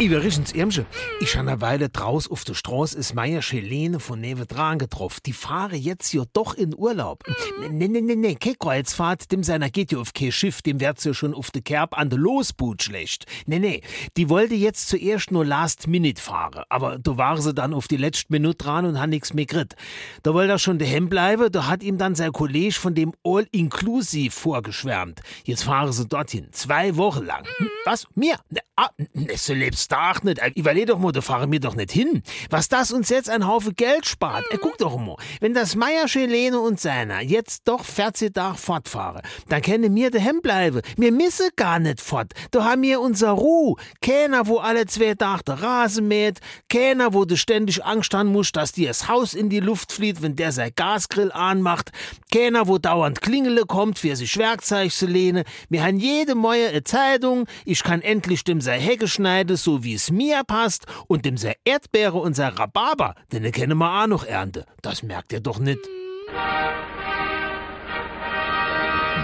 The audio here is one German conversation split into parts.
Übrigens, Irmsche, ich han eine Weile draus auf der Straße ist Meier Helene von Nevedran getroffen. Die fahre jetzt ja doch in Urlaub. Nee, nee, nee, nee, kein Kreuzfahrt, dem seiner geht ja auf kein Schiff, dem wird's ja schon auf de Kerb an de Losboot schlecht. Nee, nee, die wollte jetzt zuerst nur Last Minute fahren, aber da war sie dann auf die letzte Minute dran und hat nix mehr grit. Da wollte er schon daheim bleiben, da hat ihm dann sein Kollege von dem All-Inclusive vorgeschwärmt. Jetzt fahren sie dorthin, zwei Wochen lang. Hm, Was? Mir? Ne, ah, ne, so lebst du auch nicht. Äh, Überleg doch mal, da fahren wir doch nicht hin. Was das uns jetzt ein Haufen Geld spart. Äh, guck doch mal, wenn das Meier Helene und seiner jetzt doch 14 Tage fortfahren, dann können mir daheim bleiben. Wir müssen gar nicht fort. Da haben wir unser Ruhe. Keiner, wo alle zwei Tage der Rasen mäht. Keiner, wo du ständig Angst haben musst, dass dir das Haus in die Luft flieht, wenn der sein Gasgrill anmacht. Keiner, wo dauernd Klingele kommt, für sich Werkzeug zu lehnen. Wir haben jede eine Zeitung. Ich kann endlich dem sei Hecke schneiden, so wie es mir passt. Und dem sei Erdbeere und sei Rhabarber, denn den kennen wir auch noch ernte. Das merkt ihr doch nicht.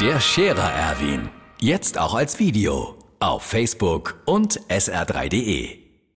Der Scherer Erwin. Jetzt auch als Video. Auf Facebook und sr3.de.